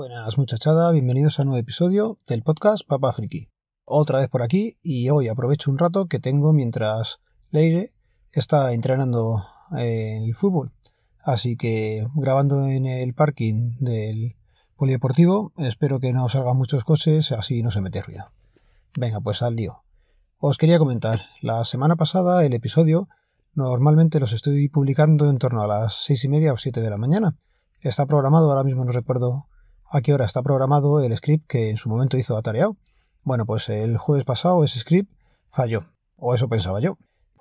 Buenas muchachada, bienvenidos a un nuevo episodio del podcast Papa Friki. Otra vez por aquí y hoy aprovecho un rato que tengo mientras Leire está entrenando en el fútbol. Así que grabando en el parking del polideportivo, espero que no salgan muchos coches, así no se mete ruido. Venga, pues al lío. Os quería comentar, la semana pasada el episodio normalmente los estoy publicando en torno a las seis y media o siete de la mañana. Está programado, ahora mismo no recuerdo a qué hora está programado el script que en su momento hizo Atareado. Bueno, pues el jueves pasado ese script falló, o eso pensaba yo.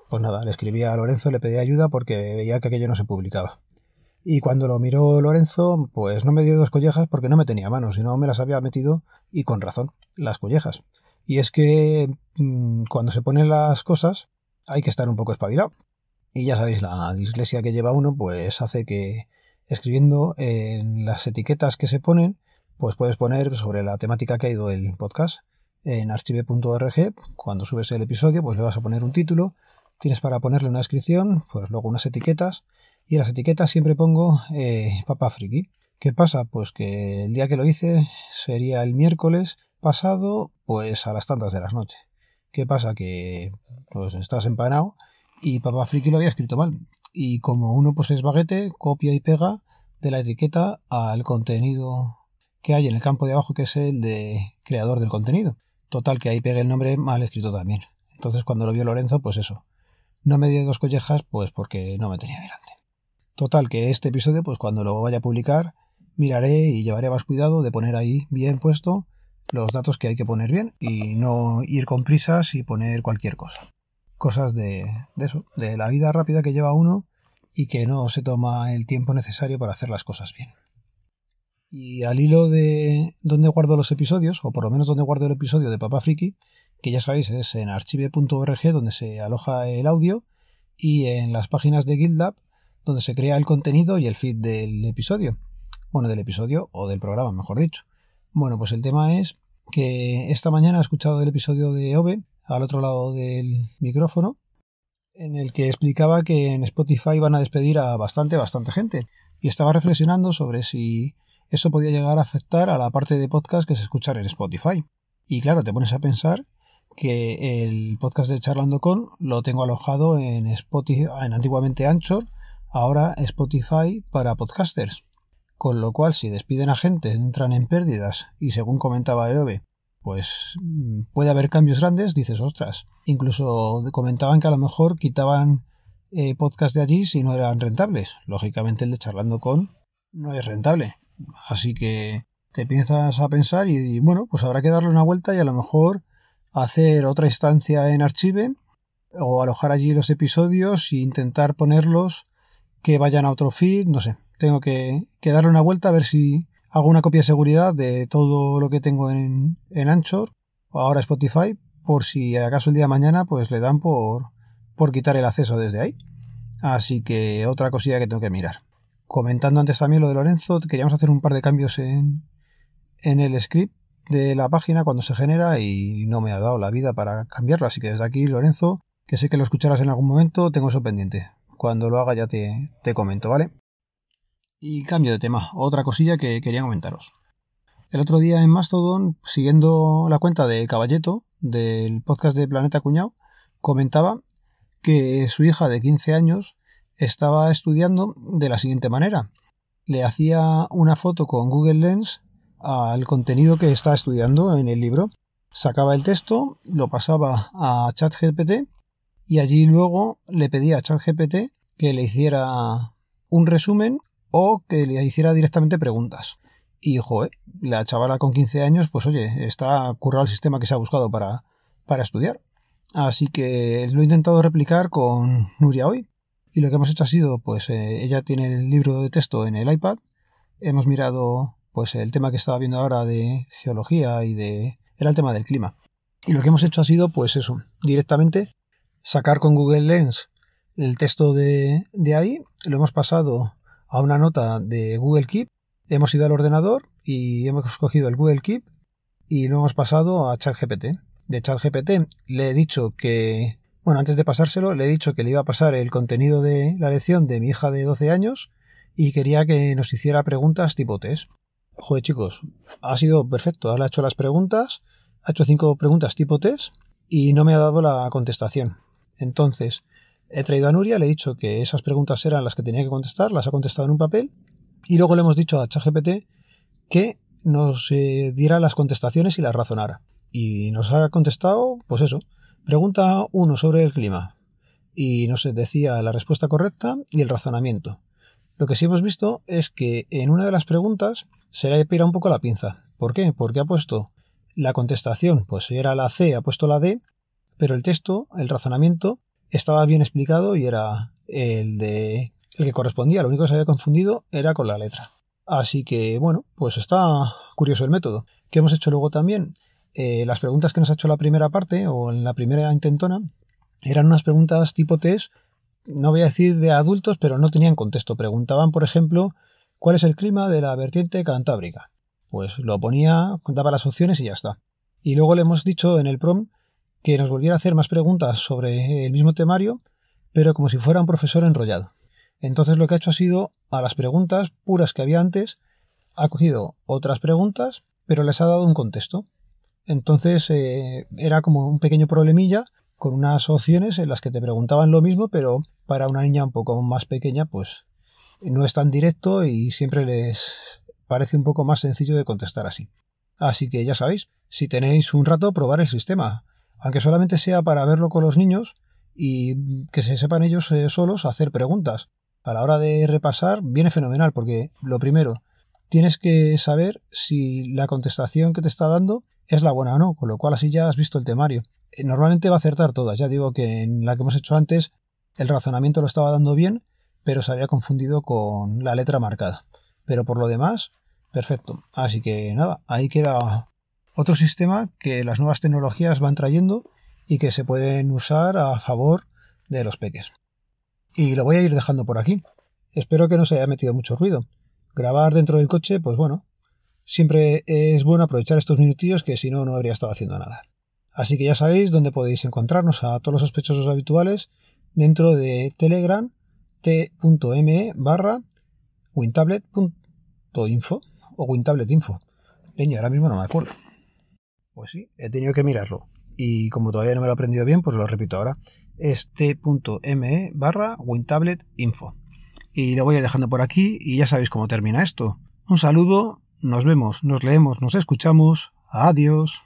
Pues nada, le escribí a Lorenzo, le pedí ayuda porque veía que aquello no se publicaba. Y cuando lo miró Lorenzo, pues no me dio dos collejas porque no me tenía manos, sino me las había metido, y con razón, las collejas. Y es que mm, cuando se ponen las cosas hay que estar un poco espabilado. Y ya sabéis, la dislexia que lleva uno, pues hace que escribiendo en las etiquetas que se ponen, pues puedes poner sobre la temática que ha ido el podcast en archive.org. Cuando subes el episodio, pues le vas a poner un título, tienes para ponerle una descripción, pues luego unas etiquetas, y en las etiquetas siempre pongo eh, Papa Friki. ¿Qué pasa? Pues que el día que lo hice sería el miércoles pasado, pues a las tantas de las noches. ¿Qué pasa? Que pues estás empanado y Papa Friki lo había escrito mal y como uno pues es baguete, copia y pega de la etiqueta al contenido que hay en el campo de abajo que es el de creador del contenido. Total que ahí pegue el nombre mal escrito también. Entonces cuando lo vio Lorenzo, pues eso. No me dio dos collejas pues porque no me tenía delante. Total que este episodio pues cuando lo vaya a publicar miraré y llevaré más cuidado de poner ahí bien puesto los datos que hay que poner bien y no ir con prisas y poner cualquier cosa cosas de, eso, de la vida rápida que lleva uno y que no se toma el tiempo necesario para hacer las cosas bien. Y al hilo de dónde guardo los episodios, o por lo menos donde guardo el episodio de Papa Friki, que ya sabéis es en archive.org donde se aloja el audio, y en las páginas de GitLab donde se crea el contenido y el feed del episodio. Bueno, del episodio o del programa, mejor dicho. Bueno, pues el tema es que esta mañana he escuchado el episodio de OVE al otro lado del micrófono, en el que explicaba que en Spotify van a despedir a bastante, bastante gente. Y estaba reflexionando sobre si eso podía llegar a afectar a la parte de podcast que se escucha en Spotify. Y claro, te pones a pensar que el podcast de Charlando con lo tengo alojado en Spotify, en antiguamente Anchor, ahora Spotify para podcasters. Con lo cual, si despiden a gente, entran en pérdidas y según comentaba Eove, pues puede haber cambios grandes, dices, ostras. Incluso comentaban que a lo mejor quitaban eh, podcast de allí si no eran rentables. Lógicamente el de charlando con no es rentable. Así que te piensas a pensar y, bueno, pues habrá que darle una vuelta y a lo mejor hacer otra instancia en Archive o alojar allí los episodios e intentar ponerlos que vayan a otro feed, no sé. Tengo que, que darle una vuelta a ver si, hago una copia de seguridad de todo lo que tengo en, en Anchor o ahora Spotify por si acaso el día de mañana pues le dan por, por quitar el acceso desde ahí. Así que otra cosilla que tengo que mirar. Comentando antes también lo de Lorenzo, queríamos hacer un par de cambios en, en el script de la página cuando se genera y no me ha dado la vida para cambiarlo. Así que desde aquí, Lorenzo, que sé que lo escucharás en algún momento, tengo eso pendiente. Cuando lo haga ya te, te comento, ¿vale? Y cambio de tema, otra cosilla que quería comentaros. El otro día en Mastodon, siguiendo la cuenta de Caballeto, del podcast de Planeta Cuñado, comentaba que su hija de 15 años estaba estudiando de la siguiente manera. Le hacía una foto con Google Lens al contenido que está estudiando en el libro, sacaba el texto, lo pasaba a ChatGPT y allí luego le pedía a ChatGPT que le hiciera un resumen o que le hiciera directamente preguntas. Y, joder, la chavala con 15 años, pues oye, está currado el sistema que se ha buscado para, para estudiar. Así que lo he intentado replicar con Nuria hoy. Y lo que hemos hecho ha sido, pues eh, ella tiene el libro de texto en el iPad. Hemos mirado, pues el tema que estaba viendo ahora de geología y de... era el tema del clima. Y lo que hemos hecho ha sido, pues eso, directamente sacar con Google Lens el texto de, de ahí, lo hemos pasado a una nota de Google Keep, hemos ido al ordenador y hemos escogido el Google Keep y lo hemos pasado a ChatGPT. De ChatGPT le he dicho que, bueno, antes de pasárselo, le he dicho que le iba a pasar el contenido de la lección de mi hija de 12 años y quería que nos hiciera preguntas tipo test. Joder, chicos, ha sido perfecto. Ha hecho las preguntas, ha hecho cinco preguntas tipo test y no me ha dado la contestación. Entonces, he traído a Nuria, le he dicho que esas preguntas eran las que tenía que contestar, las ha contestado en un papel y luego le hemos dicho a ChatGPT que nos eh, diera las contestaciones y las razonara. Y nos ha contestado, pues eso, pregunta uno sobre el clima. Y nos decía la respuesta correcta y el razonamiento. Lo que sí hemos visto es que en una de las preguntas se le ha pirado un poco la pinza. ¿Por qué? Porque ha puesto la contestación, pues era la C, ha puesto la D, pero el texto, el razonamiento, estaba bien explicado y era el de el que correspondía. Lo único que se había confundido era con la letra. Así que, bueno, pues está curioso el método. ¿Qué hemos hecho luego también? Eh, las preguntas que nos ha hecho la primera parte, o en la primera intentona, eran unas preguntas tipo test, no voy a decir de adultos, pero no tenían contexto. Preguntaban, por ejemplo, ¿cuál es el clima de la vertiente cantábrica? Pues lo ponía, daba las opciones y ya está. Y luego le hemos dicho en el prom que nos volviera a hacer más preguntas sobre el mismo temario, pero como si fuera un profesor enrollado. Entonces lo que ha hecho ha sido a las preguntas puras que había antes, ha cogido otras preguntas, pero les ha dado un contexto. Entonces eh, era como un pequeño problemilla con unas opciones en las que te preguntaban lo mismo, pero para una niña un poco más pequeña, pues no es tan directo y siempre les parece un poco más sencillo de contestar así. Así que ya sabéis, si tenéis un rato, probar el sistema, aunque solamente sea para verlo con los niños y que se sepan ellos eh, solos hacer preguntas a la hora de repasar viene fenomenal porque lo primero, tienes que saber si la contestación que te está dando es la buena o no, con lo cual así ya has visto el temario. Eh, normalmente va a acertar todas, ya digo que en la que hemos hecho antes el razonamiento lo estaba dando bien, pero se había confundido con la letra marcada. Pero por lo demás, perfecto. Así que nada, ahí queda otro sistema que las nuevas tecnologías van trayendo y que se pueden usar a favor de los peques. Y lo voy a ir dejando por aquí. Espero que no se haya metido mucho ruido. Grabar dentro del coche, pues bueno, siempre es bueno aprovechar estos minutillos que si no, no habría estado haciendo nada. Así que ya sabéis dónde podéis encontrarnos a todos los sospechosos habituales dentro de Telegram t.me barra wintablet.info o wintabletinfo. Leña, ahora mismo no me acuerdo. Pues sí, he tenido que mirarlo. Y como todavía no me lo he aprendido bien, pues lo repito ahora es t.me barra wintabletinfo. Y lo voy a dejando por aquí y ya sabéis cómo termina esto. Un saludo, nos vemos, nos leemos, nos escuchamos. Adiós.